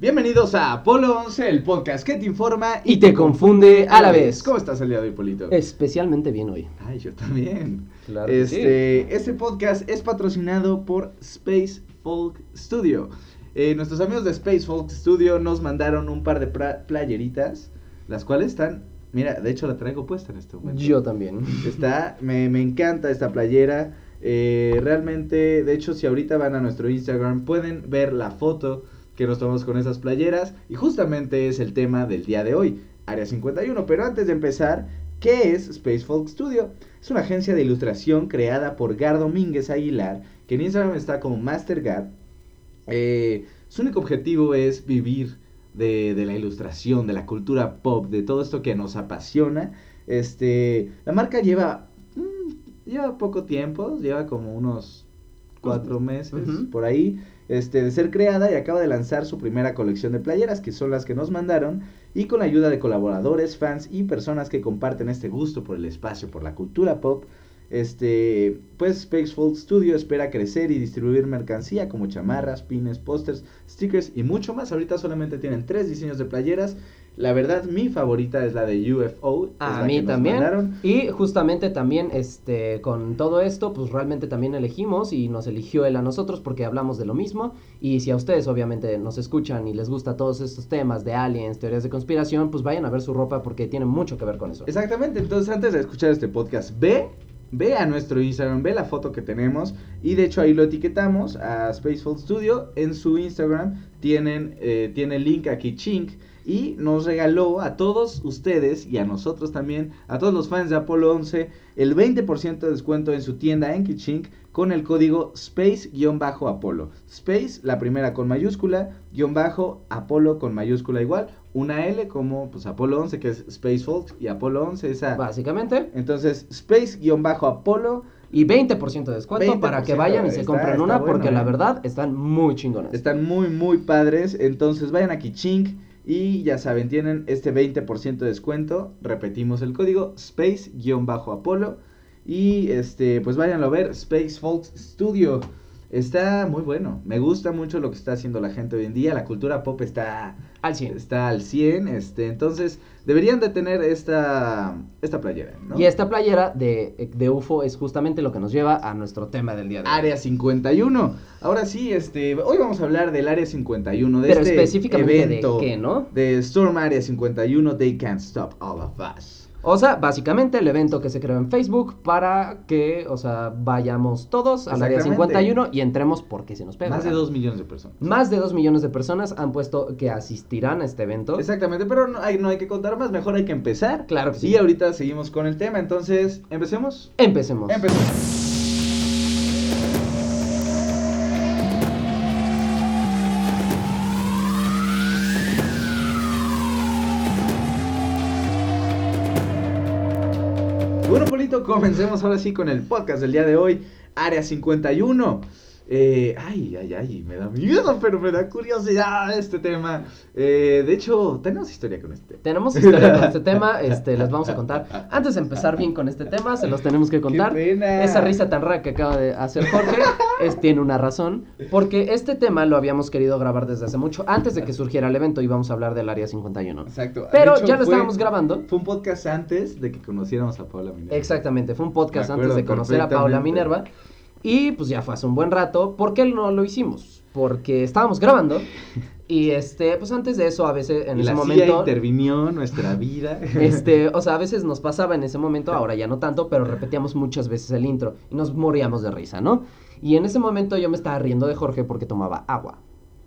Bienvenidos a Apolo 11, el podcast que te informa Y te confunde a la vez. ¿Cómo estás el día de hoy, Polito? Especialmente bien hoy. Ay, yo también. Claro este, este podcast es patrocinado por Space Folk Studio. Eh, nuestros amigos de Space Folk Studio nos mandaron un par de playeritas, las cuales están, mira, de hecho la traigo puesta en este momento. Yo también. Está, me, me encanta esta playera. eh, realmente, de hecho, si ahorita van a nuestro Instagram, pueden ver la foto que nos tomamos con esas playeras. Y justamente es el tema del día de hoy, Área 51. Pero antes de empezar, ¿qué es Space Folk Studio? Es una agencia de ilustración creada por Gar Domínguez Aguilar, que en Instagram está como Master Gar. Eh, su único objetivo es vivir de, de la ilustración, de la cultura pop, de todo esto que nos apasiona. Este, la marca lleva, mm, lleva poco tiempo, lleva como unos cuatro meses por ahí, este, de ser creada y acaba de lanzar su primera colección de playeras, que son las que nos mandaron, y con la ayuda de colaboradores, fans y personas que comparten este gusto por el espacio, por la cultura pop, este, pues Spacefold Studio espera crecer y distribuir mercancía como chamarras, pines, pósters, stickers y mucho más. Ahorita solamente tienen tres diseños de playeras. La verdad, mi favorita es la de UFO. A mí también. mandaron. Y justamente también, este, con todo esto, pues realmente también elegimos y nos eligió él a nosotros porque hablamos de lo mismo. Y si a ustedes obviamente nos escuchan y les gusta todos estos temas de aliens, teorías de conspiración, pues vayan a ver su ropa porque tiene mucho que ver con eso. Exactamente, entonces antes de escuchar este podcast, ve, ve a nuestro Instagram, ve la foto que tenemos y de hecho ahí lo etiquetamos a Spacefold Studio. En su Instagram tienen, eh, tiene el link aquí, Chink, y nos regaló a todos ustedes y a nosotros también, a todos los fans de Apolo 11, el 20% de descuento en su tienda en Kichink con el código Space-Apolo. Space, la primera con mayúscula, guion bajo, Apolo con mayúscula igual, una L como pues Apolo 11 que es Space Folk y Apolo 11 esa. Básicamente. Entonces, Space-Apolo Y 20% de descuento para que 20%, vayan y se está- compren está una bueno, porque ¿eh? la verdad están muy chingonas. están muy muy padres, entonces vayan aquí Chink y ya saben, tienen este 20% de descuento, repetimos el código Space-Apolo y este pues váyanlo a ver, Space Folk Studio. Está muy bueno, me gusta mucho lo que está haciendo la gente hoy en día, la cultura pop está Al 100. está al 100, este, entonces deberían de tener esta esta playera, ¿no? Y esta playera de, de UFO es justamente lo que nos lleva a nuestro tema del día de hoy. Área 51. Ahora sí, este, hoy vamos a hablar del Área 51, de Pero este específicamente evento de qué, ¿no? de Storm Area 51, They Can't Stop All of Us. O sea, básicamente el evento que se creó en Facebook para que, o sea, vayamos todos al área Exactamente. 51 y entremos porque se nos pega. Más de 2 millones de personas. Más de 2 millones de personas han puesto que asistirán a este evento. Exactamente, pero no hay, no hay que contar más, mejor hay que empezar. Claro que sí. Y ahorita seguimos con el tema, entonces, ¿empecemos? Empecemos. Empecemos. Comencemos ahora sí con el podcast del día de hoy, Área 51. Eh, ay, ay, ay, me da miedo, pero me da curiosidad este tema. Eh, de hecho, tenemos historia con este. Tenemos historia con este tema, este, les vamos a contar. Antes de empezar bien con este tema, se los tenemos que contar. ¡Qué pena! Esa risa tan rara que acaba de hacer Jorge es, tiene una razón, porque este tema lo habíamos querido grabar desde hace mucho. Antes de que surgiera el evento íbamos a hablar del Área 51. Exacto. Pero hecho, ya lo fue- estábamos grabando. Fue un podcast antes de que conociéramos a Paula Minerva. Exactamente, fue un podcast antes de conocer a Paula. Minerva. Y pues ya fue hace un buen rato. ¿Por qué no lo hicimos? Porque estábamos grabando. Y este, pues antes de eso, a veces en ese la CIA momento. intervinió nuestra vida. Este, o sea, a veces nos pasaba en ese momento, ahora ya no tanto, pero repetíamos muchas veces el intro y nos moríamos de risa, ¿no? Y en ese momento yo me estaba riendo de Jorge porque tomaba agua.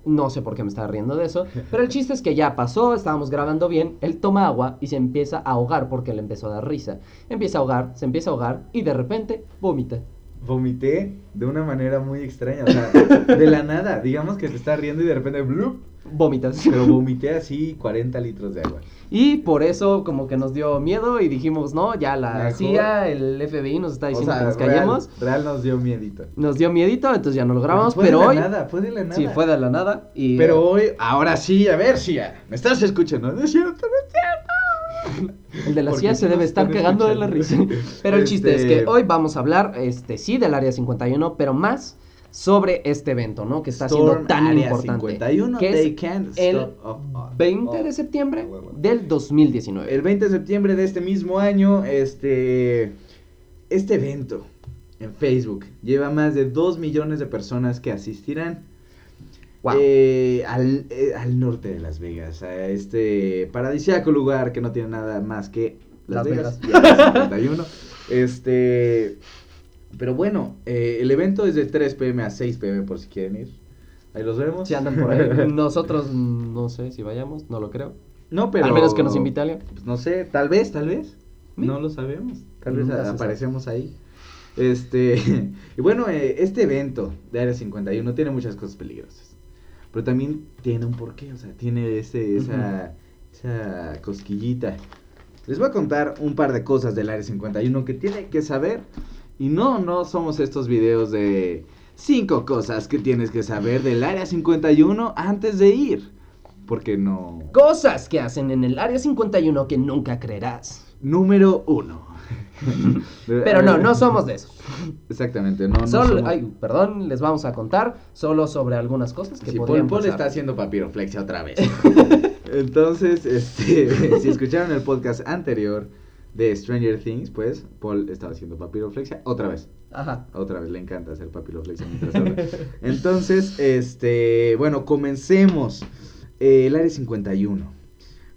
No sé por qué me estaba riendo de eso, pero el chiste es que ya pasó, estábamos grabando bien, él toma agua y se empieza a ahogar porque le empezó a dar risa. Empieza a ahogar, se empieza a ahogar y de repente vomita. Vomité de una manera muy extraña, o sea, de la nada. Digamos que se está riendo y de repente, ¡blup! Vomitas. Pero vomité así 40 litros de agua. Y por eso como que nos dio miedo y dijimos, no, ya la Mejor. CIA, el FBI nos está O diciendo sea, que nos real- callemos. Real, nos dio miedito. Nos dio miedito, entonces ya no lo grabamos, Fue pero de la hoy... nada, fue de la nada. Sí, fue de la nada. Y, Pero hoy, ahora sí, a ver, CIA, ¿me estás escuchando? No es cierto, no. El de la CIA se debe estar cagando de la risa. Pero el chiste es que Este- hoy vamos a hablar, este, sí, del área 51, pero más sobre este evento, ¿no? Que está siendo Storm tan Area importante. 51, que they es can't el stop us. 20 Oh, de septiembre oh, del 2019. El 20 de septiembre de este mismo año, este, este evento en Facebook lleva más de 2 millones de personas que asistirán Wow. eh, al, eh, al norte de Las Vegas, a este paradisíaco lugar que no tiene nada más que Las, Las Vegas, Vegas. y Área 51. Este, pero bueno, eh, el evento es de 3 pm a 6 pm por si quieren ir. Ahí los vemos. Si andan por ahí. Nosotros no sé si vayamos, no lo creo. No, pero. Al menos que nos invite alguien. Pues no sé, tal vez, tal vez. Sí. No lo sabemos. Tal vez Nunca aparecemos ahí. Este. y bueno, este evento de Área 51 tiene muchas cosas peligrosas. Pero también tiene un porqué, o sea, tiene ese, esa, esa cosquillita. Les voy a contar un par de cosas del Área 51 que tienen que saber. Y no, no somos estos videos de cinco cosas que tienes que saber del Área 51 antes de ir. Porque no. Cosas que hacen en el área 51 que nunca creerás. Número uno. Pero no, no somos de esos. Exactamente, no, no somos- ay, perdón, les vamos a contar solo sobre algunas cosas que Sí, podrían Paul, Paul pasar. está haciendo papiroflexia otra vez. Entonces, este, si escucharon el podcast anterior de Stranger Things, pues Paul estaba haciendo papiroflexia otra vez. Ajá. Otra vez le encanta hacer papiroflexia mientras habla. Entonces, este, bueno, comencemos. Eh, el área 51.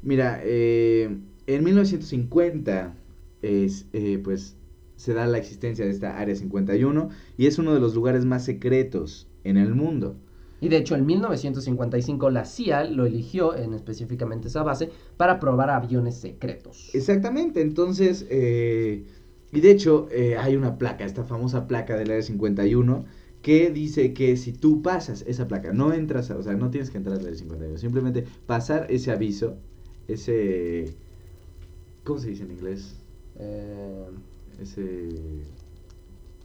Mira, eh, en 1950 es, eh, pues se da la existencia de esta área 51 y es uno de los lugares más secretos en el mundo. Y de hecho, en 1955 la CIA lo eligió, en específicamente esa base, para probar aviones secretos. Exactamente, entonces, eh, y de hecho eh, hay una placa, esta famosa placa del área 51, que dice que si tú pasas esa placa, no entras, a- o sea, no tienes que entrar al área 51, simplemente pasar ese aviso, ese, ¿cómo se dice en inglés? Eh, Ese,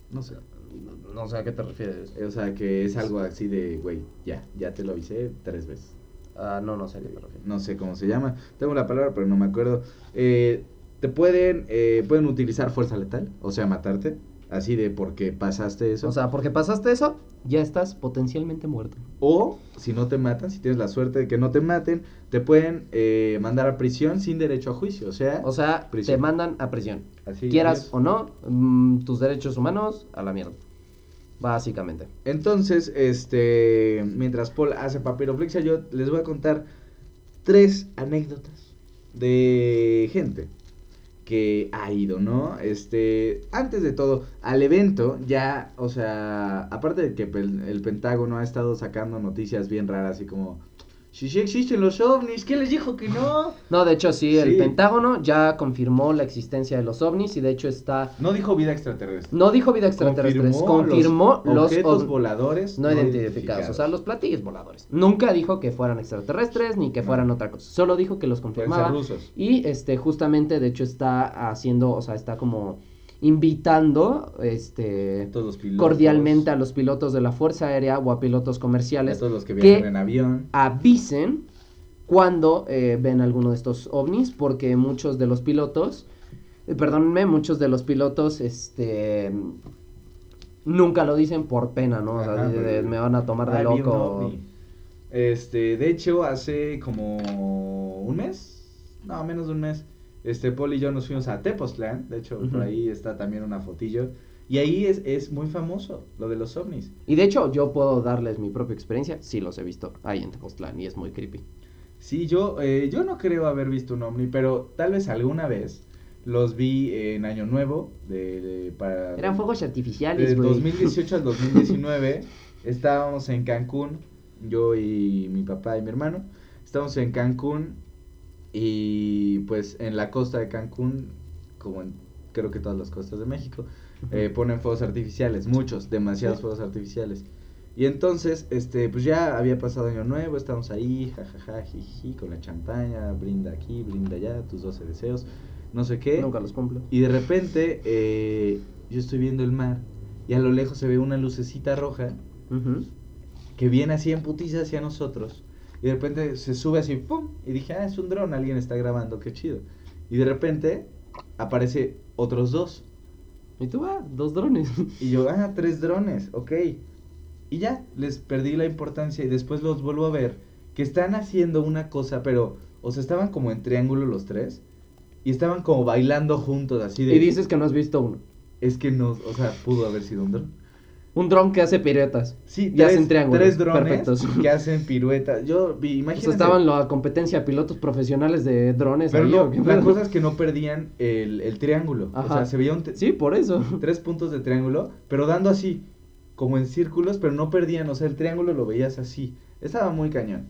no sé, no- no sé a qué te refieres. o sea, que es algo así de, güey, ya, ya te lo avisé tres veces. Ah, no, no sé a qué te refieres. no sé cómo se llama, tengo la palabra pero no me acuerdo. Eh, te pueden, eh, pueden utilizar fuerza letal, o sea, matarte, así de porque pasaste eso. O sea, porque pasaste eso, ya estás potencialmente muerto. o si no te matan, si tienes la suerte de que no te maten, te pueden eh, mandar a prisión sin derecho a juicio, o sea, O sea, Prisión. te mandan a prisión. así Quieras es. o no, mm, tus derechos humanos a la mierda. Básicamente. Entonces, este, mientras Paul hace papiroflexia, yo les voy a contar tres anécdotas de gente que ha ido, ¿no? Este, antes de todo, al evento ya, o sea, aparte de que el Pentágono ha estado sacando noticias bien raras, así como, si sí existen los ovnis, ¿qué les dijo que no? No, de hecho sí, el Sí. Pentágono ya confirmó la existencia de los ovnis y de hecho está... No dijo vida extraterrestre. No dijo vida extraterrestre, confirmó, los, objetos ov- voladores no identificados, o sea, los platillos voladores. Nunca dijo que fueran extraterrestres ni que No. fueran otra cosa, solo dijo que los confirmaba. ser rusos. Y este, justamente, de hecho, está haciendo, o sea, está como invitando, este, Todos los pilotos. cordialmente a los pilotos de la Fuerza Aérea o a pilotos a comerciales todos los que que- viajan en avión. avisen cuando eh, ven alguno de estos ovnis, porque muchos de los pilotos, eh, perdónenme, muchos de los pilotos, este, nunca lo dicen por pena, ¿no? O sea, Ajá, de- de- pero- me van a tomar de loco. Este, de hecho, hace como un mes, no, menos de un mes, este, Paul y yo nos fuimos a Tepoztlán, de hecho, por ahí está también una fotillo, y ahí es, es muy famoso lo de los ovnis. Y de hecho, yo puedo darles mi propia experiencia, sí los he visto ahí en Tepoztlán y es muy creepy. Sí, yo, eh, yo no creo haber visto un ovni, pero tal vez alguna vez los vi en Año Nuevo, de, de- para... Eran fuegos artificiales, De güey. 2018 al 2019 estábamos en Cancún, yo y mi papá y mi hermano, estábamos en Cancún y pues en la costa de Cancún, como en creo que todas las costas de México, eh, ponen fuegos artificiales, muchos, demasiados Sí. fuegos artificiales. Y entonces, este, pues ya había pasado año nuevo, estábamos ahí, jajaja, jiji, con la champaña, brinda aquí, brinda allá, tus 12 deseos, no sé qué. Nunca los cumplo. Y de repente eh, yo estoy viendo el mar y a lo lejos se ve una lucecita roja que viene así en putiza hacia nosotros. Y de repente se sube así, ¡pum! Y dije, ah, es un dron, alguien está grabando, qué chido. Y de repente aparece otros dos. Y tú, ah, dos drones. Y yo, ah, tres drones, ok. y ya, les perdí la importancia y después los vuelvo a ver que están haciendo una cosa, pero, o sea, estaban como en triángulo los tres y estaban como bailando juntos, así de... Y dices que no has visto uno. Es que no, o sea, pudo haber sido un dron. Un dron que hace piruetas. Sí, Y hacen triángulos tres drones perfectos. que hacen piruetas. Yo vi, O imagínate. sea, estaban la competencia de pilotos profesionales de drones Pero ahí, no, ¿o la pedo? cosa es que no perdían el, el triángulo. O Ajá. sea, se veía un, Sí, por eso. tres puntos de triángulo, pero dando así, como en círculos, pero no perdían, o sea, el triángulo lo veías así. Estaba muy cañón.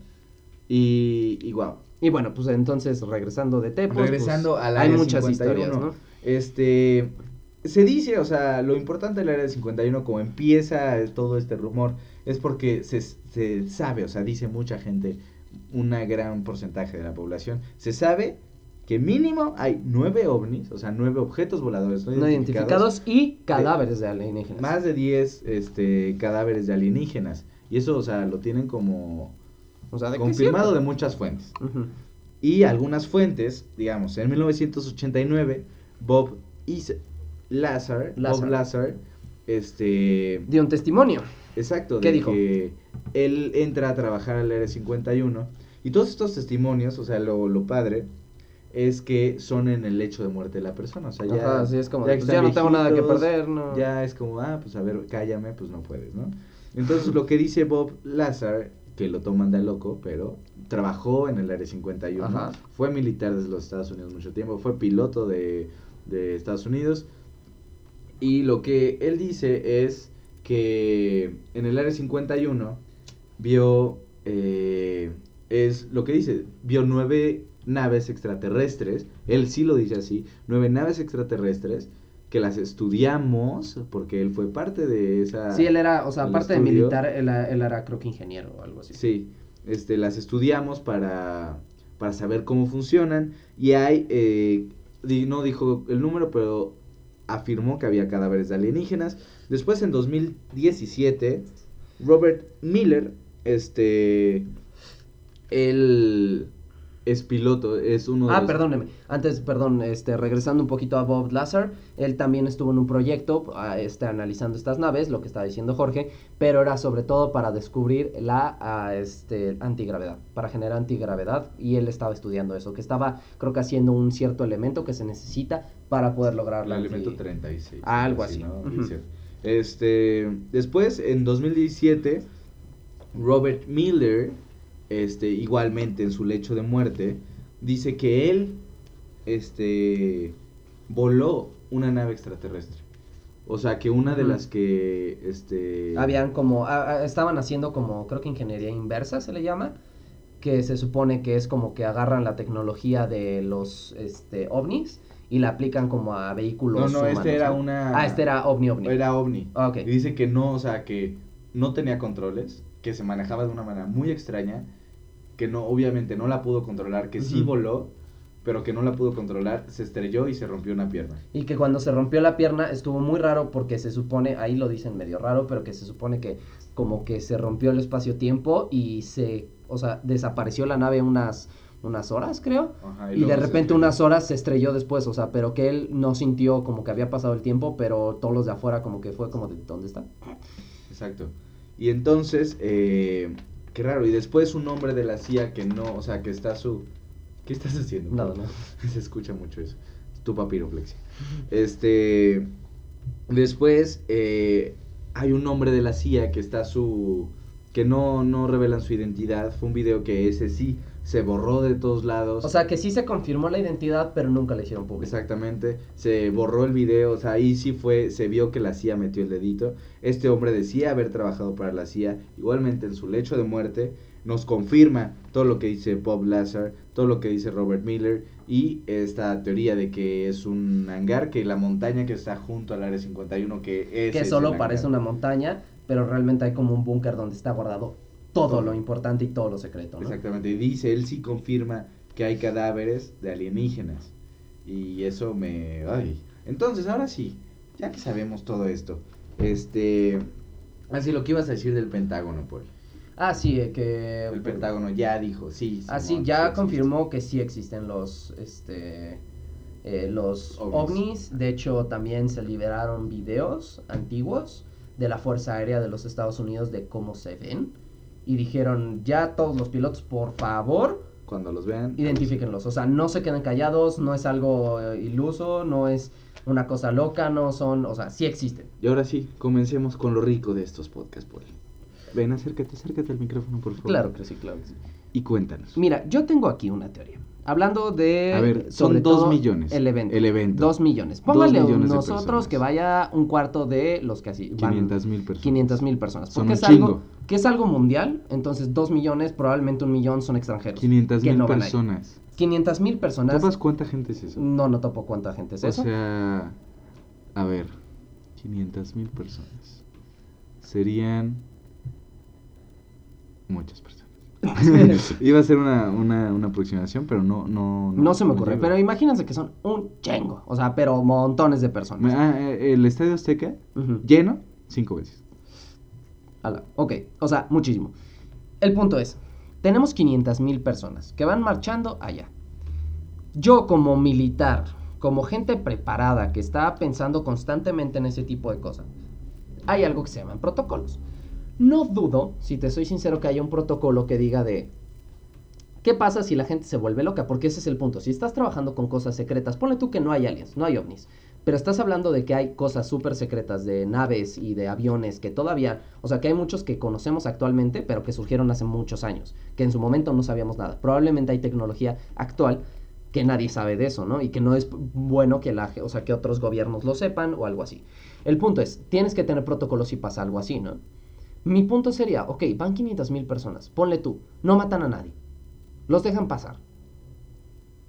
Y, y wow. Y bueno, pues entonces regresando de Tepos. Regresando pues, al Hay área muchas 51, historias, ¿no? Este, se dice, o sea, lo importante del área 51, como empieza todo este rumor, es porque se, se sabe, o sea, dice mucha gente, una gran porcentaje de la población, se sabe que mínimo hay nueve ovnis, o sea, nueve objetos voladores no, No identificados y cadáveres de alienígenas. más de 10 este, cadáveres de alienígenas. Y eso, o sea, lo tienen como o sea, de confirmado de muchas fuentes. Y algunas fuentes, digamos, en 1989, Bob Is Lazar, Lazar. Bob Lazar, este, Dio un testimonio. exacto, ¿Qué de dijo? que él entra a trabajar al Área 51 y todos estos testimonios, o sea, lo, lo padre es que son en el hecho de muerte de la persona, o sea, ya, Ajá, sí, es como, ya pues, ya no tengo nada que perder, ¿no? ya es como, ah, pues a ver, cállame, pues no puedes, ¿no? Entonces lo que dice Bob Lazar, que lo toman de loco, pero trabajó en el Área 51, Ajá. fue militar desde los Estados Unidos mucho tiempo, fue piloto de, de Estados Unidos, y lo que él dice es que en el Área 51 vio, eh, es lo que dice, vio nueve naves extraterrestres, él sí lo dice así, nueve naves extraterrestres que las estudiamos, porque él fue parte de esa... Sí, él era, o sea, aparte de militar, él, él era creo que ingeniero o algo así. Sí, este, las estudiamos para, para saber cómo funcionan y hay, eh, no dijo el número, pero afirmó que había cadáveres de alienígenas. Después, en 2017, Robert Miller, este, él es piloto, es uno de Ah, los- perdóneme. Antes, perdón, este, regresando un poquito a Bob Lazar, él también estuvo en un proyecto, ah, este, analizando estas naves, lo que estaba diciendo Jorge, pero era sobre todo para descubrir la, ah, este, antigravedad, para generar antigravedad, y él estaba estudiando eso, que estaba, creo que haciendo un cierto elemento que se necesita para poder lograr El la elemento anti- 36. Ah, algo así. Este, después, en 2017, Robert Miller, este, igualmente en su lecho de muerte, dice que él, este, voló una nave extraterrestre. O sea, que una de las que, este... Habían como, ah, estaban haciendo como, creo que ingeniería inversa se le llama, que se supone que es como que agarran la tecnología de los este, ovnis y la aplican como a vehículos No, no, humanos, este era ¿no? una... Ah, este era ovni ovni. Era ovni. Ah, ok. Y dice que no, o sea, que no tenía controles, que se manejaba de una manera muy extraña, que no, obviamente no la pudo controlar, que sí voló, pero que no la pudo controlar, se estrelló y se rompió una pierna. Y que cuando se rompió la pierna estuvo muy raro porque se supone, ahí lo dicen medio raro, pero que se supone que como que se rompió el espacio-tiempo y se, o sea, desapareció la nave unas, unas horas, creo. Ajá, Y de repente unas horas se estrelló después, o sea, pero que él no sintió como que había pasado el tiempo, pero todos los de afuera como que fue como de, ¿dónde está? Exacto. Y entonces, eh, qué raro, y después un hombre de la CIA que no, o sea, que está su... ¿Qué estás haciendo? Nada, nada. Se escucha mucho eso. Tu papiroflexia. Este. Después eh, hay un hombre de la CIA que está su. que no, no revelan su identidad. Fue un video que ese sí se borró de todos lados. O sea, que sí se confirmó la identidad, pero nunca la hicieron pública. Exactamente, se borró el video, o sea, ahí sí fue, se vio que la CIA metió el dedito. Este hombre decía haber trabajado para la CIA, igualmente en su lecho de muerte, nos confirma todo lo que dice Bob Lazar, todo lo que dice Robert Miller y esta teoría de que es un hangar, que la montaña que está junto al área 51, que es... que solo parece una montaña, pero realmente hay como un búnker donde está guardado todo lo importante y todo lo secreto, ¿no? Exactamente, y dice, él sí confirma que hay cadáveres de alienígenas. Y eso me... Ay. Entonces, ahora sí, ya que sabemos todo esto, este... Así lo que ibas a decir del Pentágono, Paul. Ah, sí, eh, que... El Pentágono ya dijo, sí. Ah, sí, Simón, ya existe. confirmó que sí existen los, este, eh, los Ovnis. ovnis. De hecho, también se liberaron videos antiguos de la Fuerza Aérea de los Estados Unidos de cómo se ven. Y dijeron, ya todos los pilotos, por favor, Cuando los vean. identifíquenlos. O sea, no se queden callados, no es algo eh, iluso, no es una cosa loca, no son, o sea, sí existen. Y ahora sí, comencemos con lo rico de estos podcasts, Paul. Ven, acércate, acércate al micrófono, por favor. Claro que sí, claro que sí. Y cuéntanos. Mira, yo tengo aquí una teoría. Hablando de. A ver, son dos millones El evento. el evento. Dos millones. Póngale Dos millones nosotros que vaya un cuarto de los que así. van 500 mil personas. 500 mil personas. Son Porque un es algo, chingo. que es algo mundial. Entonces, dos millones, probablemente un millón son extranjeros. 500 que mil no personas. 500 mil personas. ¿Topas cuánta gente es eso? No, no topo cuánta gente es o eso. sea, a ver, 500 mil personas. Serían muchas personas. Iba a ser una, una, una aproximación, pero no, no, no, se me ocurre. Pero imagínense que son un chingo. O sea, pero montones de personas. Ah, eh, el Estadio Azteca, lleno, cinco veces. Ala, Ok, o sea, muchísimo. El punto es, tenemos 500 mil personas que van marchando allá. Yo como militar, como gente preparada que está pensando constantemente en ese tipo de cosas, hay algo que se llaman protocolos. No dudo, si te soy sincero, que haya un protocolo que diga de... ¿Qué pasa si la gente se vuelve loca? Porque ese es el punto. Si estás trabajando con cosas secretas, ponle tú que no hay aliens, no hay ovnis. Pero estás hablando de que hay cosas súper secretas de naves y de aviones que todavía, o sea, que hay muchos que conocemos actualmente, pero que surgieron hace muchos años, que en su momento no sabíamos nada. Probablemente hay tecnología actual que nadie sabe de eso, ¿no? Y que no es bueno que la, o sea, que otros gobiernos lo sepan o algo así. El punto es, tienes que tener protocolos si pasa algo así, ¿no? Mi punto sería, ok, van 500 mil personas, ponle tú, no matan a nadie, los dejan pasar.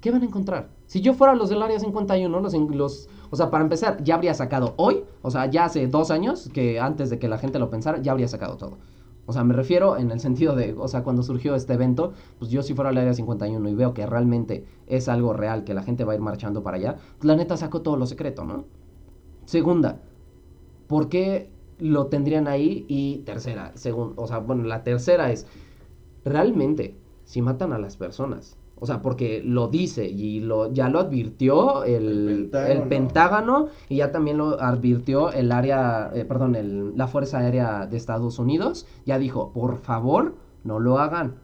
¿Qué van a encontrar? Si yo fuera los del área 51, los, los, o sea, para empezar, ya habría sacado hoy, o sea, ya hace dos años, que antes de que la gente lo pensara, ya habría sacado todo. O sea, me refiero en el sentido de, o sea, cuando surgió este evento, pues yo si fuera al área 51 y veo que realmente es algo real, que la gente va a ir marchando para allá, pues la neta saco todo lo secreto, ¿no? Segunda, ¿por qué lo tendrían ahí? Y tercera, según, o sea, bueno, la tercera es, realmente, si matan a las personas, o sea, porque lo dice y lo, ya lo advirtió el, El. Pentágono. y ya también lo advirtió el área, eh, perdón, el- la Fuerza Aérea de Estados Unidos. Ya dijo, por favor, no lo hagan.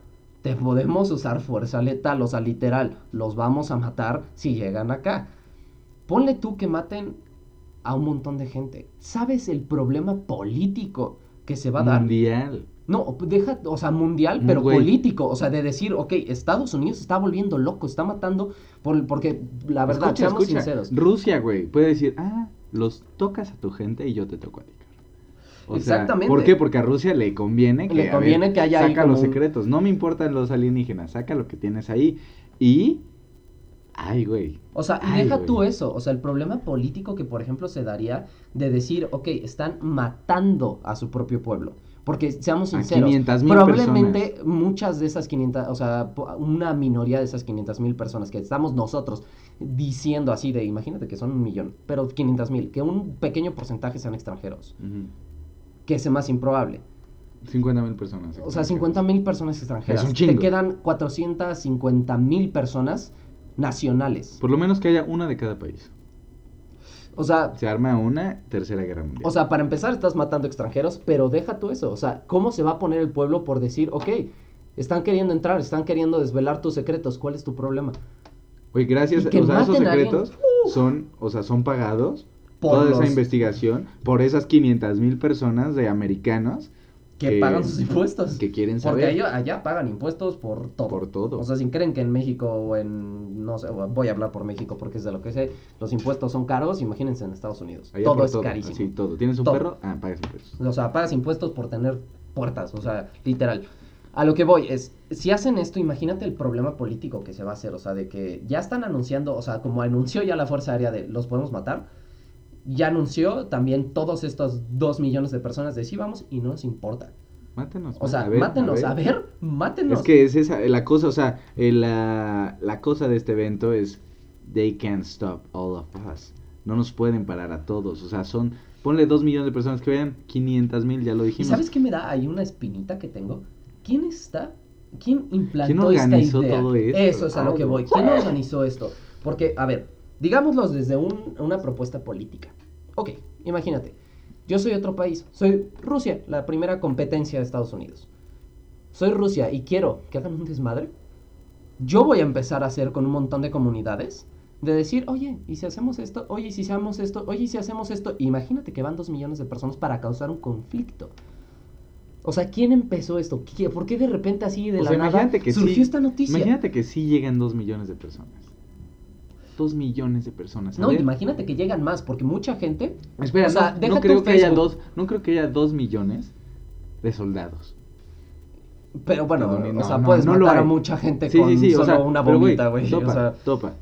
Te podemos usar fuerza letal, o sea, literal, los vamos a matar si llegan acá. Ponle tú que maten a un montón de gente. ¿Sabes el problema político que se va a dar? Mundial. No, deja, o sea, mundial, pero güey. político. O sea, de decir, ok, Estados Unidos está volviendo loco, está matando, por, porque la verdad, escucha, seamos escucha. sinceros. Rusia, güey, puede decir, ah, los tocas a tu gente y yo te toco a ti. cabrón". O sea, Exactamente. ¿Por qué? Porque a Rusia le conviene que, Le conviene que haya ahí saca los un- secretos. No me importan los alienígenas, saca lo que tienes ahí. Y, ay, güey. O sea, y Ay, deja güey. tú eso, o sea, el problema político que, por ejemplo, se daría de decir, ok, están matando a su propio pueblo. Porque, seamos sinceros, 500,000 probablemente muchas de esas 500, o sea, una minoría de esas 500 mil personas que estamos nosotros diciendo así de, imagínate que son un millón, pero 500 mil, que un pequeño porcentaje sean extranjeros, que es más improbable. 50 mil personas. O sea, 50 mil personas extranjeras. Es un chingo. Te quedan 450 mil personas nacionales. Por lo menos que haya una de cada país. O sea, Se arma una tercera guerra mundial. O sea, para empezar estás matando extranjeros, pero deja tú eso. O sea, ¿cómo se va a poner el pueblo por decir, ok, están queriendo entrar, están queriendo desvelar tus secretos, ¿cuál es tu problema? Oye, gracias. O sea, esos secretos son, o sea, son pagados. Por toda los- esa investigación por esas 500 mil personas de americanos Que Que- pagan sus impuestos. que quieren Porque saber. ellos allá pagan impuestos por todo. Por todo. O sea, si creen que en México o en, no sé, voy a hablar por México porque es de lo que sé, los impuestos son caros, imagínense en Estados Unidos. Allá todo es carísimo. Sí, todo. ¿Tienes un Todo. perro? Ah, pagas impuestos. O sea, pagas impuestos por tener puertas, o sea, literal. A lo que voy es, si hacen esto, imagínate el problema político que se va a hacer, o sea, de que ya están anunciando, o sea, como anunció ya la Fuerza Aérea de los podemos matar, ya anunció también todos estos dos millones de personas de sí vamos y no nos importa. Mátenos. O sea, a ver, mátenos, a ver, mátenos. Es que es esa, la cosa, o sea, eh, la, la cosa de este evento es, they can't stop all of us. No nos pueden parar a todos. O sea, son, ponle dos millones de personas que vean, 500 mil, ya lo ¿Y dijimos. sabes qué me da ahí una espinita que tengo? ¿Quién está? ¿Quién implantó ¿Quién organizó esta idea? todo esto? Eso es a lo que Algo. voy. ¿Quién organizó esto? Porque, a ver, digámoslo desde un- una propuesta política. Ok, imagínate. Yo soy otro país. Soy Rusia, la primera competencia de Estados Unidos. Soy Rusia y quiero que hagan un desmadre. Yo voy a empezar a hacer con un montón de comunidades de decir, oye, ¿y si hacemos esto? Oye, ¿y si hacemos esto? Oye, ¿y si hacemos esto? Imagínate que van dos millones de personas para causar un conflicto. O sea, ¿quién empezó esto? ¿Qué- ¿Por qué de repente así de O la sea, nada que surgió sí- esta noticia? Imagínate que sí llegan dos millones de personas. Dos millones de personas. A No, ver, imagínate que llegan más, porque mucha gente... Espera, o sea, no, no creo que haya dos, no creo que haya dos millones de soldados. Pero bueno, No, o sea, no, puedes matar a mucha gente Sí, con sí, sí, solo o sea, una bombita, güey. Topa, O sea, topa.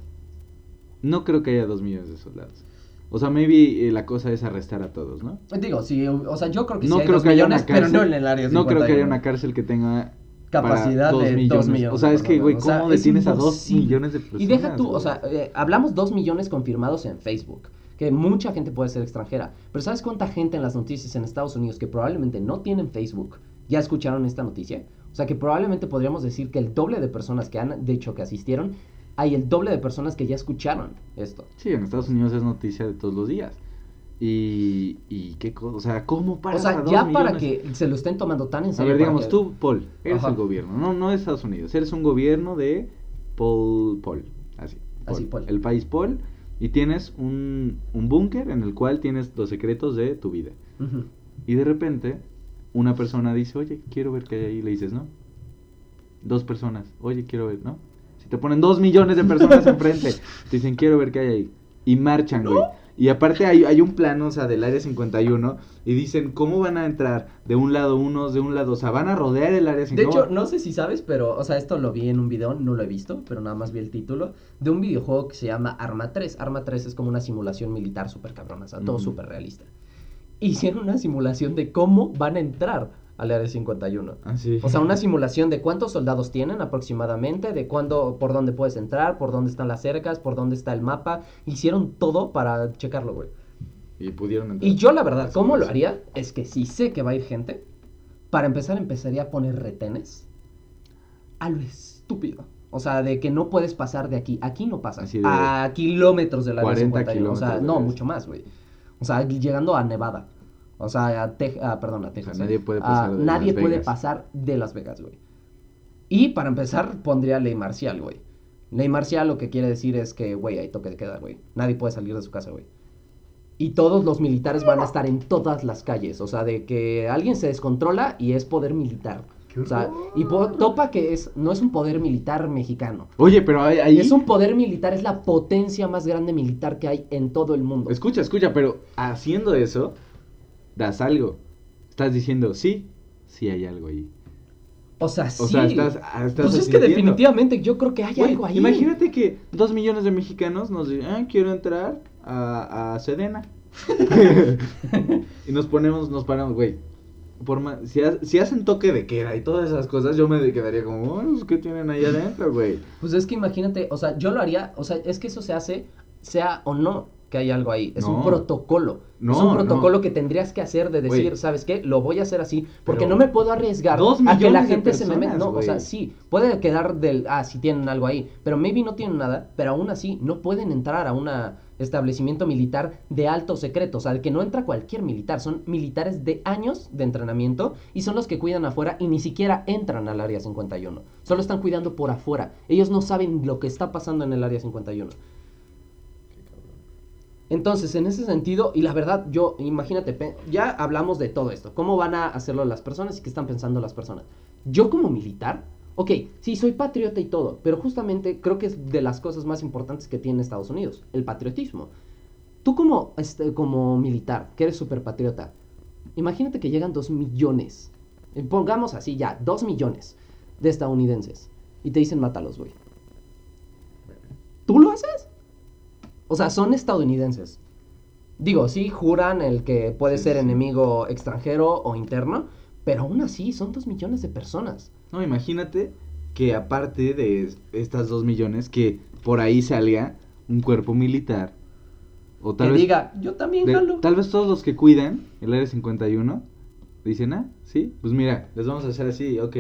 No creo que haya dos millones de soldados. O sea, maybe eh, la cosa es arrestar a todos, ¿no? digo, sí, o sea, yo creo que no sí hay creo dos que haya millones, una cárcel. pero no en el área No creo que haya 51. una cárcel que tenga Capacidad para de dos millones O sea, de es que, güey, ¿cómo o sea, es detienes a dos imposible. millones de personas? Y deja tú, o sea, eh, hablamos dos millones confirmados en Facebook, que mucha gente puede ser extranjera, pero ¿sabes cuánta gente en las noticias en Estados Unidos que probablemente no tienen Facebook ya escucharon esta noticia? O sea, que probablemente podríamos decir que el doble de personas que han dicho que asistieron, hay el doble de personas que ya escucharon esto. Sí, en Estados Unidos es noticia de todos los días. Y, y qué cosa, o sea, ¿cómo O paras a sea, ya para que se lo estén tomando tan en A serio. ver, para digamos, que- tú, Paul, eres Ajá. el gobierno, no, no de Estados Unidos, eres un gobierno de Paul, Paul, así. Así, Paul. El país Paul, y tienes un, un búnker en el cual tienes los secretos de tu vida. Y de repente, una persona dice, oye, quiero ver qué hay ahí, le dices, ¿no? Dos personas, oye, quiero ver, ¿no? Si te ponen dos millones de personas enfrente, te dicen, quiero ver qué hay ahí. Y marchan, güey. Y aparte hay, hay un plano, o sea, del área 51, y dicen, ¿cómo van a entrar? De un lado unos, de un lado, o sea, van a rodear el área De 51. hecho, no sé si sabes, pero, o sea, esto lo vi en un video, no lo he visto, pero nada más vi el título, de un videojuego que se llama Arma 3. Arma 3 es como una simulación militar súper cabrona, o sea, todo súper realista. Hicieron una simulación de cómo van a entrar al área 51. Así. O sea, una simulación de cuántos soldados tienen aproximadamente, de cuándo, por dónde puedes entrar, por dónde están las cercas, por dónde está el mapa. Hicieron todo para checarlo, güey. Y pudieron entrar. Y yo la verdad, Así ¿cómo lo haría? Es que si sé que va a ir gente, para empezar empezaría a poner retenes a lo estúpido. O sea, de que no puedes pasar de aquí. Aquí no pasas. De A kilómetros del área 40 51. O sea, kilómetros de no, mucho más, güey. O sea, llegando a Nevada. O sea, a Texas, perdón, a Texas. sea, nadie puede Ah, pasar de Nadie Las puede Vegas. pasar de Las Vegas, güey. Y para empezar, pondría ley marcial, güey. Ley marcial lo que quiere decir es que, güey, hay toque de queda, güey. Nadie puede salir de su casa, güey. Y todos los militares van a estar en todas las calles. O sea, de que alguien se descontrola y es poder militar. ¡Qué O sea, y topa que es, no es un poder militar mexicano. Oye, pero ahí... ahí- Es un poder militar, es la potencia más grande militar que hay en todo el mundo. Escucha, escucha, pero haciendo eso, das algo. Estás diciendo, sí, sí hay algo ahí. O sea, sí. O sea, estás, ah, estás pues es que definitivamente yo creo que hay algo ahí. Imagínate que dos millones de mexicanos nos dicen, ah, quiero entrar a, a Sedena. y nos ponemos, nos paramos, güey. Por ma- si, ha- si hacen toque de queda y todas esas cosas, yo me quedaría como, "Oh, pues, ¿qué tienen ahí adentro, güey? Pues es que imagínate, o sea, yo lo haría, o sea, es que eso se hace, sea o no que hay algo ahí. Es un No. protocolo. es No, un protocolo no. que tendrías que hacer de decir. ¿sabes qué? Lo voy a hacer así. Porque Pero no me puedo arriesgar a que la gente se me meta. No, o sea, sí, puede quedar del, ah, si tienen algo ahí. Pero maybe no tienen nada, pero aún así no pueden entrar a un establecimiento militar de alto secreto. O sea, el que no entra cualquier militar. Son militares de años de entrenamiento y son los que cuidan afuera y ni siquiera entran al área 51. Solo están cuidando por afuera. Ellos no saben lo que está pasando en el área 51. Entonces, en ese sentido, y la verdad, yo, imagínate, ya hablamos de todo esto, cómo van a hacerlo las personas y qué están pensando las personas. Yo como militar, ok, sí, soy patriota y todo, pero justamente creo que es de las cosas más importantes que tiene Estados Unidos, el patriotismo. Tú como, este, como militar, que eres súper patriota, imagínate que llegan dos millones, eh, pongamos así ya, dos millones de estadounidenses, y te dicen mátalos, güey. ¿Tú lo haces? O sea, son estadounidenses. Digo, sí, juran el que puede Sí, ser sí. enemigo extranjero o interno, pero aún así son dos millones de personas. No, imagínate que aparte de es- estas dos millones, que por ahí salga un cuerpo militar. O tal que vez, diga, yo también de- jalo. tal vez todos los que cuidan el área 51 dicen, ah, sí, pues mira, les vamos a hacer así, ok,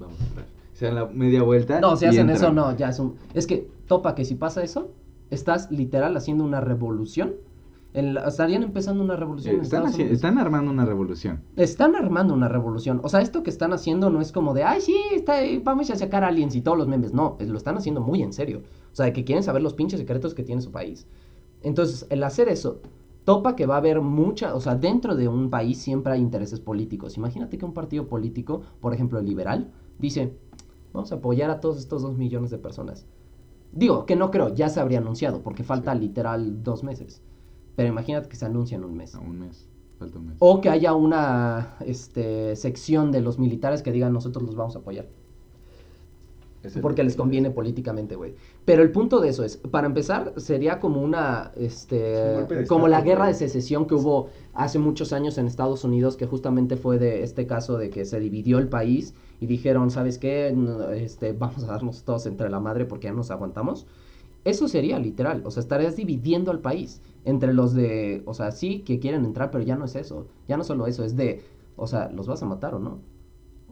vamos a entrar. Se dan la media vuelta. No, si hacen entran. eso, no, ya es un... Es que, topa que si pasa eso, estás literal haciendo una revolución El- estarían empezando una revolución. en Eh, Están, están armando una revolución. Están armando una revolución. O sea, esto que están haciendo no es como de, ay, sí, está, vamos a sacar aliens y todos los memes. No, lo están haciendo muy en serio. O sea, que quieren saber los pinches secretos que tiene su país. Entonces, el hacer eso, topa que va a haber mucha, o sea, dentro de un país siempre hay intereses políticos. Imagínate que un partido político, por ejemplo, el liberal, dice, vamos a apoyar a todos estos dos millones de personas. Digo, que no creo, ya se habría anunciado, porque falta Sí. literal dos meses. Pero imagínate que se anuncia en un mes. A un mes. Falta un mes. O que haya una este, sección de los militares que digan nosotros los vamos a apoyar. Porque les conviene políticamente, güey. Pero el punto de eso es, para empezar, sería como una, Es un este, como la guerra de secesión que hubo hace muchos años en Estados Unidos, que justamente fue de este caso de que se dividió el país y dijeron, ¿sabes qué? Este, vamos a darnos todos entre la madre porque ya nos aguantamos. Eso sería literal, o sea, estarías dividiendo al país entre los de, o sea, sí que quieren entrar, pero ya no es eso, ya no solo eso, es de, o sea, los vas a matar o no.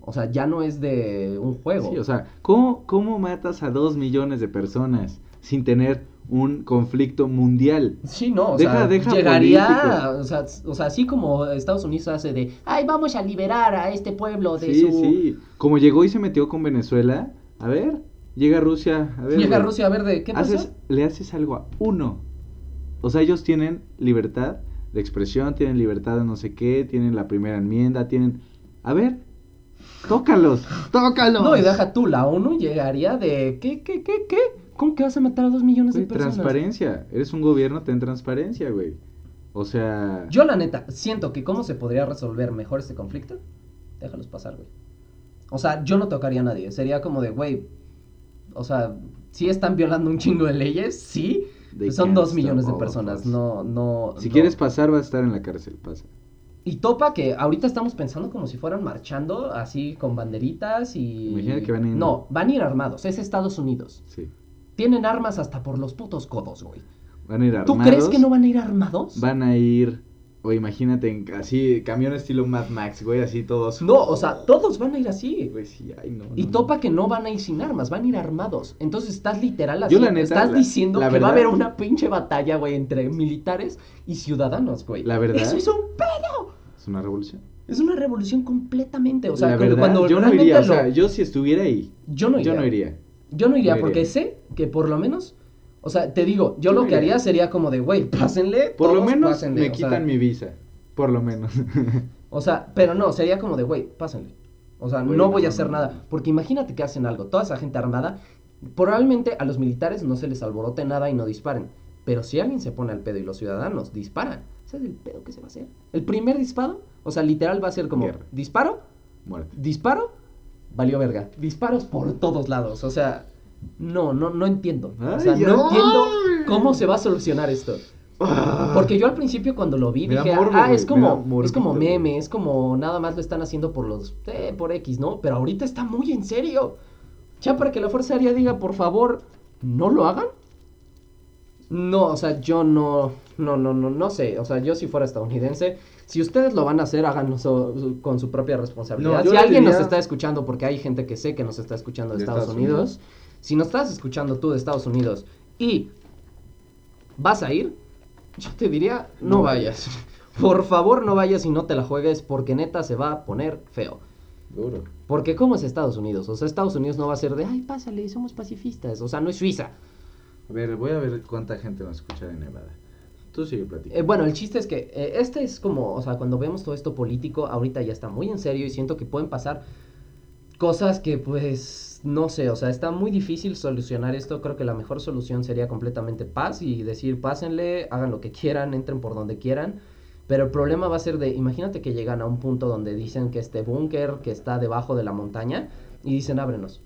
O sea, ya no es de un juego. Sí, o sea, ¿cómo, ¿cómo matas a dos millones de personas sin tener un conflicto mundial? Sí, no, o Deja- sea, deja llegaría, o sea, o sea, así como Estados Unidos hace de, ay, vamos a liberar a este pueblo de Sí, su... sí. Como llegó y se metió con Venezuela, a ver, llega Rusia, a ver. Llega Rusia a ver de, ¿qué pasa? haces- le haces algo a uno. O sea, ellos tienen libertad de expresión, tienen libertad de no sé qué, tienen la primera enmienda, tienen... A ver, tócalos, tócalos. No, y deja tú, la ONU llegaría de, ¿qué, qué, qué, qué? ¿Cómo que vas a matar a dos millones de personas? transparencia. Eres un gobierno, ten transparencia, güey. O sea... Yo, la neta, siento que cómo se podría resolver mejor este conflicto, déjalos pasar, güey. O sea, yo no tocaría a nadie, sería como de, güey, o sea, sí están violando un chingo de leyes, sí, son dos millones de of personas, us. no, no... Si no. quieres pasar, vas a estar en la cárcel, pasa. Y topa que ahorita estamos pensando como si fueran marchando así con banderitas y... Imagina que van a ir- No, van a ir armados, es Estados Unidos. Sí. Tienen armas hasta por los putos codos, güey. Van a ir armados. ¿Tú crees que no van a ir armados? Van a ir... O imagínate, así, camión estilo Mad Max, güey, así todos... No, o sea, todos van a ir así. Güey, sí, ay, no, Y no, topa no. que no van a ir sin armas, van a ir armados. Entonces estás literal así. Yo, la neta, estás la- diciendo la que va a haber una pinche batalla, güey, entre militares y ciudadanos, güey. La verdad- Eso es un pedo. Es una revolución. Es una revolución completamente. O sea, la cuando- verdad, cuando yo no iría, o sea, yo si estuviera ahí, yo no iría. yo no iría. Yo no iría porque sé que por lo menos, o sea, te digo, yo Yo lo que haría sería como de, güey, pásenle. Por lo menos pásenle", me sea, quitan mi visa. Por lo menos. O sea, pero no, sería como de, güey, pásenle. O sea, no voy a hacer nada. Porque imagínate que hacen algo, toda esa gente armada, probablemente a los militares no se les alborote nada y no disparen. Pero si alguien se pone al pedo y los ciudadanos disparan, ¿sabes el pedo que se va a hacer? El primer disparo, o sea, literal va a ser como, Guerra. disparo, Muerte. disparo, valió verga. Disparos por todos lados, o sea, no, no, no entiendo. o sea, Ay, no ay. entiendo cómo se va a solucionar esto. Ah. Porque yo al principio cuando lo vi Me da dije, morbo, ah, güey, es me como, morbito, es como güey. meme, es como nada más lo están haciendo por los, eh, por X, ¿no? Pero ahorita está muy en serio. Ya para que la Fuerza Aérea diga, por favor, no lo hagan. No, o sea, yo no, no, no, no, no sé. O sea, yo si fuera estadounidense, si ustedes lo van a hacer, háganlo so- con su propia responsabilidad. No, si alguien nos está escuchando, porque hay gente que sé que nos está escuchando de, De Estados, Estados Unidos, Unidos. si nos estás escuchando tú de Estados Unidos y vas a ir, yo te diría, no No vayas. Por favor, no vayas y no te la juegues, porque neta se va a poner feo. Duro. Porque ¿cómo es Estados Unidos? O sea, Estados Unidos no va a ser de, ay, pásale, somos pacifistas. O sea, no es Suiza. A ver, voy a ver cuánta gente nos escucha de Nevada. Eh, bueno, el chiste es que eh, este es como, o sea, cuando vemos todo esto político, ahorita ya está muy en serio y siento que pueden pasar cosas que pues, no sé, o sea, está muy difícil solucionar esto. Creo que la mejor solución sería completamente paz y decir, pásenle, hagan lo que quieran, entren por donde quieran. Pero el problema va a ser de, imagínate que llegan a un punto donde dicen que este búnker que está debajo de la montaña y dicen, ábrenos.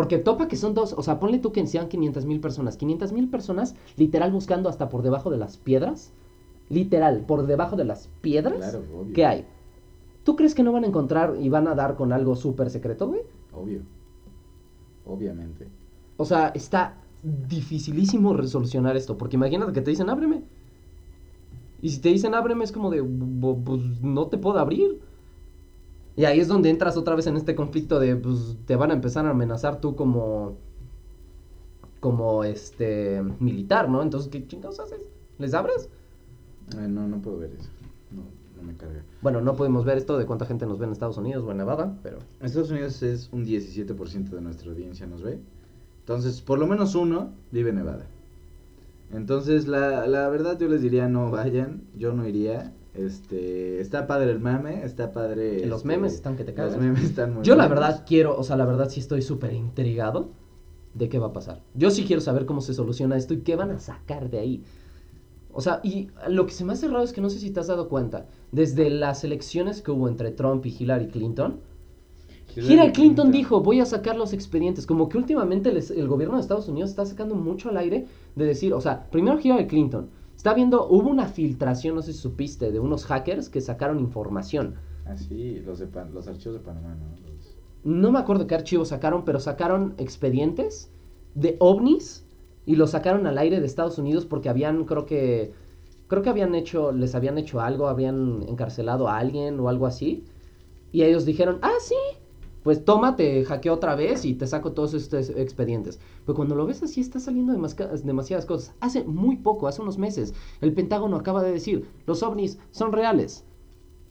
Porque topa que son dos, o sea, ponle tú que sean 500 mil personas. 500 mil personas literal buscando hasta por debajo de las piedras. Literal, por debajo de las piedras. Claro, obvio. ¿Qué hay? ¿Tú crees que no van a encontrar y van a dar con algo súper secreto, güey? Obvio. Obviamente. O sea, está dificilísimo resolucionar esto. Porque imagínate que te dicen, ábreme. Y si te dicen, ábreme, es como de, "Bu- pues no te puedo abrir. Y ahí es donde entras otra vez en este conflicto de, pues te van a empezar a amenazar tú como, como este, militar, ¿no? Entonces, ¿qué chingados haces? ¿Les abres? Ay, no, no puedo ver eso. No, no me carga. Bueno, no podemos ver esto de cuánta gente nos ve en Estados Unidos o en Nevada, pero... Estados Unidos es un 17% de nuestra audiencia nos ve. Entonces, por lo menos uno vive en Nevada. Entonces, la, la verdad yo les diría no vayan, yo no iría. Este, está padre el mame, está padre. Los este, memes están que te cagas. Los memes están muy Yo la verdad quiero, o sea, la verdad sí estoy súper intrigado de qué va a pasar. Yo sí quiero saber cómo se soluciona esto y qué van a sacar de ahí. O sea, y lo que se me hace raro es que no sé si te has dado cuenta, desde las elecciones que hubo entre Trump y Hillary Clinton, Hillary Clinton dijo, voy a sacar los expedientes. Como que últimamente les- el gobierno de Estados Unidos está sacando mucho al aire de decir, o sea, primero Hillary Clinton, está viendo, hubo una filtración, no sé si supiste, de unos hackers que sacaron información. Ah, sí, los, de Pan- los archivos de Panamá, ¿no? Los- No me acuerdo qué archivos sacaron, pero sacaron expedientes de ovnis y los sacaron al aire de Estados Unidos porque habían, creo que, creo que habían hecho, les habían hecho algo, habían encarcelado a alguien o algo así. Y ellos dijeron, ah, sí, pues toma, te hackeo otra vez y te saco todos estos expedientes. Pero cuando lo ves así, está saliendo demasiadas cosas. Hace muy poco, hace unos meses, el Pentágono acaba de decir, los ovnis son reales.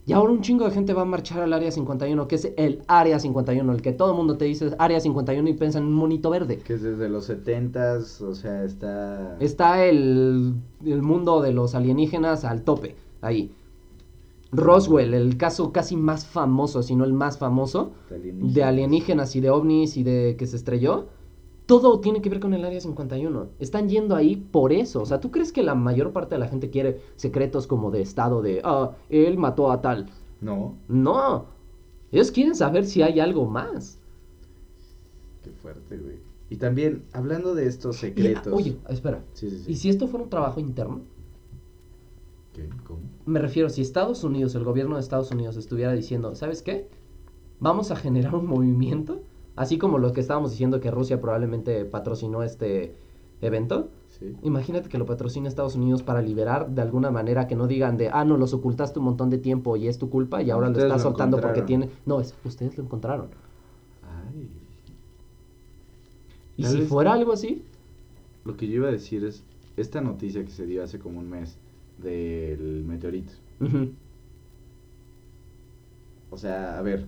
Y ahora un chingo de gente va a marchar al Área 51, que es el Área 51, el que todo el mundo te dice Área 51 y piensa en un monito verde. Que es desde los 70s, o sea, está... Está el, el mundo de los alienígenas al tope, ahí. Roswell, el caso casi más famoso, si no el más famoso, de alienígenas. de alienígenas y de ovnis y de que se estrelló, todo tiene que ver con el Área 51. Están yendo ahí por eso. O sea, ¿tú crees que la mayor parte de la gente quiere secretos como de estado de, ah, él mató a tal? No, No. Ellos quieren saber si hay algo más. qué fuerte, güey. Y también, hablando de estos Y, secretos... oye, espera. Sí, sí, sí. ¿Y si esto fuera un trabajo interno? ¿Qué? ¿Cómo? Me refiero, si Estados Unidos, el gobierno de Estados Unidos estuviera diciendo, ¿sabes qué? Vamos a generar un movimiento, así como lo que estábamos diciendo que Rusia probablemente patrocinó este evento. Sí. Imagínate que lo patrocina Estados Unidos para liberar de alguna manera que no digan de, ah, no, los ocultaste un montón de tiempo y es tu culpa y ahora lo estás lo soltando porque tiene... No, es, ustedes lo encontraron. Ay. Y si fuera algo así, Lo que yo iba a decir es, esta noticia que se dio hace como un mes del meteorito. O sea, a ver,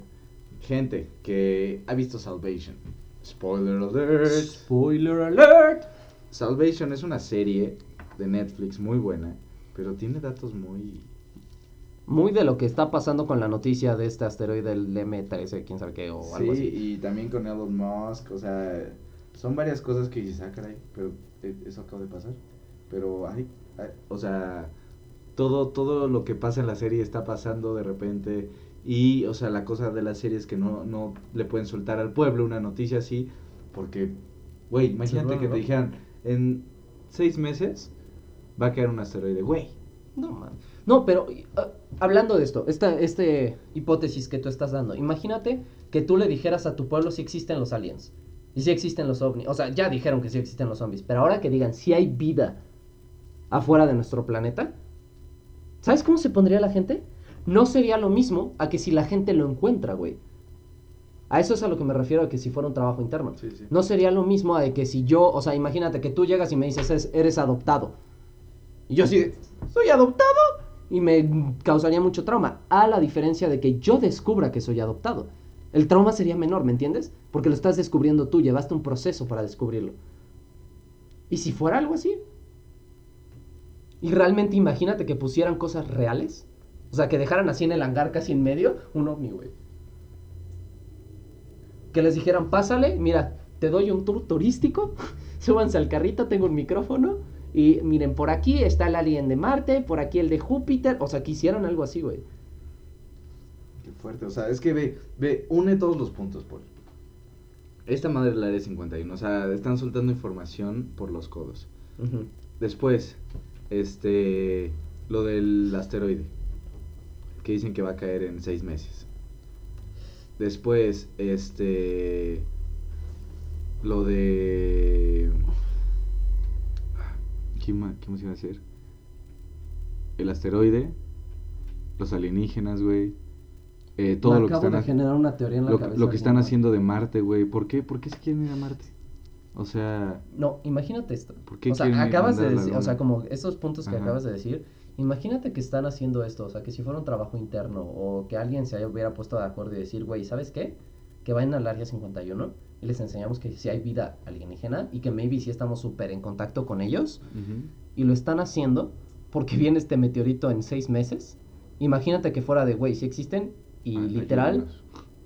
gente que ha visto Salvation. Spoiler alert. spoiler alert. Salvation es una serie de Netflix muy buena, pero tiene datos muy... Muy de lo que está pasando con la noticia de este asteroide, el M13, quién sabe qué, o algo sí, así. y también con Elon Musk, o sea, son varias cosas que dices, ah, caray, pero eh, eso acaba de pasar. Pero, ay, ay, o sea, todo, todo lo que pasa en la serie está pasando de repente. Y, o sea, la cosa de la serie es que no, no le pueden soltar al pueblo una noticia así, porque, güey, imagínate que te dijeran, en seis meses va a caer un asteroide, güey. No, man. No, pero ah, hablando de esto, esta este hipótesis que tú estás dando, imagínate que tú le dijeras a tu pueblo si existen los aliens y si existen los ovnis. O sea, ya dijeron que sí existen los zombies, pero ahora que digan si hay vida afuera de nuestro planeta, ¿sabes cómo se pondría la gente? No sería lo mismo a que si la gente lo encuentra, güey. A eso es a lo que me refiero a que si fuera un trabajo interno. Sí, sí. No sería lo mismo a de que si yo, o sea, imagínate que tú llegas y me dices, "Es- eres adoptado. Y yo así, de, ¿soy adoptado? Y me causaría mucho trauma. A la diferencia de que yo descubra que soy adoptado. El trauma sería menor, ¿me entiendes? Porque lo estás descubriendo tú, llevaste un proceso para descubrirlo. ¿Y si fuera algo así? Y realmente imagínate que pusieran cosas reales. O sea, que dejaran así en el hangar casi en medio un ovni, güey. Que les dijeran, pásale, mira, te doy un tour turístico, súbanse al carrito, tengo un micrófono, y miren, por aquí está el alien de Marte, por aquí el de Júpiter, o sea, que hicieran algo así, güey. Qué fuerte, o sea, es que ve, ve, une todos los puntos, Paul. Esta madre es la área 51, o sea, están soltando información por los codos. Después, este, lo del asteroide, que dicen que va a caer en seis meses. Después, este, lo de... ¿Qué más, qué más iba a decir? El asteroide, los alienígenas, güey. eh, todo Me lo que están de ha- generar una teoría en la lo, cabeza. lo que están haciendo de Marte, güey. ¿Por qué? ¿Por qué se quieren ir a Marte? O sea, No, imagínate esto. ¿Por qué o sea, acabas de decir, o sea, como estos puntos que Ajá. acabas de decir, Imagínate que están haciendo esto, o sea, que si fuera un trabajo interno o que alguien se hubiera puesto de acuerdo y decir, güey, ¿sabes qué? Que vayan al área 51 y les enseñamos que si hay vida alienígena y que maybe si estamos súper en contacto con ellos y lo están haciendo porque viene este meteorito en seis meses. Imagínate que fuera de, güey, si existen y literal,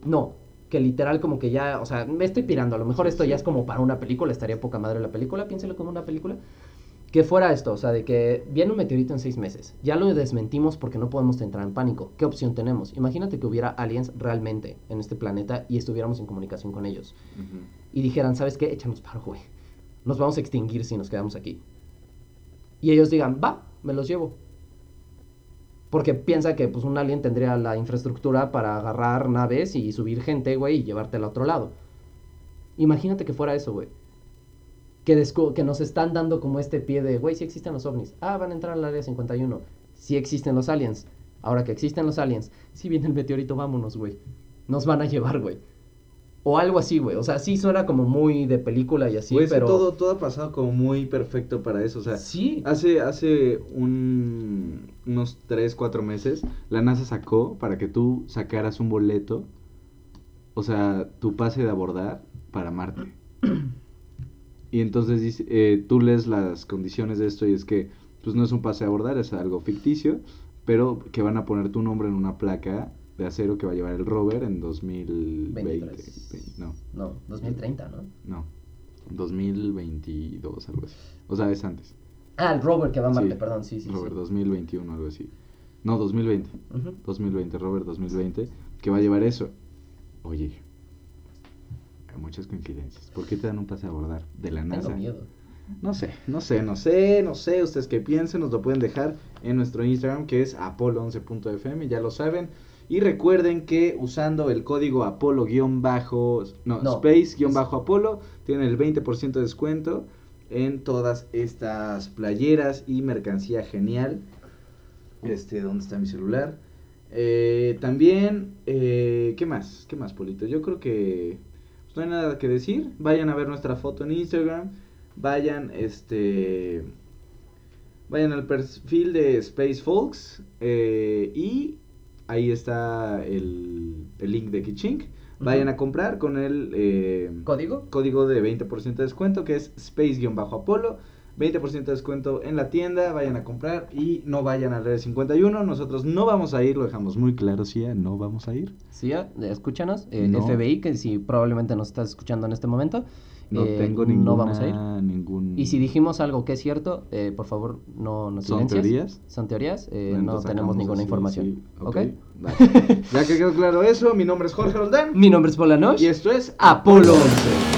no, que literal como que ya, o sea, me estoy pirando, a lo mejor esto ya es como para una película, estaría poca madre la película, piénselo como una película. Que fuera esto, o sea, de que viene un meteorito en seis meses, ya lo desmentimos porque no podemos entrar en pánico. ¿Qué opción tenemos? Imagínate que hubiera aliens realmente en este planeta y estuviéramos en comunicación con ellos. Y dijeran, ¿sabes qué? Échanos paro, güey. Nos vamos a extinguir si nos quedamos aquí. Y ellos digan, va, me los llevo. Porque piensa que pues un alien tendría la infraestructura para agarrar naves y subir gente, güey, y llevártela a otro lado. Imagínate que fuera eso, güey. Que, que nos están dando como este pie de, güey, si existen los ovnis. Ah, van a entrar al área 51. Si existen los aliens. Ahora que existen los aliens, si viene el meteorito, vámonos, güey. Nos van a llevar, güey. O algo así, güey. O sea, sí suena como muy de película y así, pero... todo, todo ha pasado como muy perfecto para eso. O sea, Sí. hace, hace un, unos 3, 4 meses, La NASA sacó para que tú sacaras un boleto, o sea, tu pase de abordar para Marte. Y entonces dice, eh, tú lees las condiciones de esto y es que pues no es un pase de abordar, es algo ficticio, pero que van a poner tu nombre en una placa de acero que va a llevar el rover en 2020. 23. ve- No, No, 2030, ¿no? no. 2022, algo así. O sea, es antes. Ah, el rover que va a Marte, Sí, perdón, sí, sí. Rover sí. 2021, algo así. No, 2020. Ujú. 2020, Robert 2020, que va a llevar eso. Oye, hay muchas coincidencias. ¿Por qué te dan un pase a abordar de la Tengo NASA? miedo. no sé, no sé, no sé, no sé. Ustedes que piensen, nos lo pueden dejar en nuestro Instagram que es apolo11.fm, ya lo saben. Y recuerden que usando el código apolo-bajo, no, No, space-apolo, tienen el 20% de descuento en todas estas playeras y mercancía genial. Este, ¿dónde está mi celular? Eh, también, eh, ¿qué más? ¿Qué más, Polito? Yo creo que pues, no hay nada que decir. Vayan a ver nuestra foto en Instagram. Vayan, este... Vayan al perfil de Space Folks. eh, y ahí está el, el link de Kichink. Vayan a comprar con el eh, ¿Código? código de 20% de descuento que es space-apolo. 20% de descuento en la tienda, vayan a comprar y no vayan al Red 51. Nosotros no vamos a ir, lo dejamos muy claro, sí, no vamos a ir. Sí, ya, escúchanos. El No. FBI, que si probablemente nos estás escuchando en este momento. No eh, tengo ninguna, No vamos a ir. ningún... Y si dijimos algo que es cierto, eh, por favor, no nos ¿Son silencias. teorías? Son teorías. eh, no tenemos ninguna así, información. sí, ¿Ok? vale. Ya que quedó claro eso, mi nombre es Jorge Roldán Mi nombre es Polanosh. y esto es Apolo 11.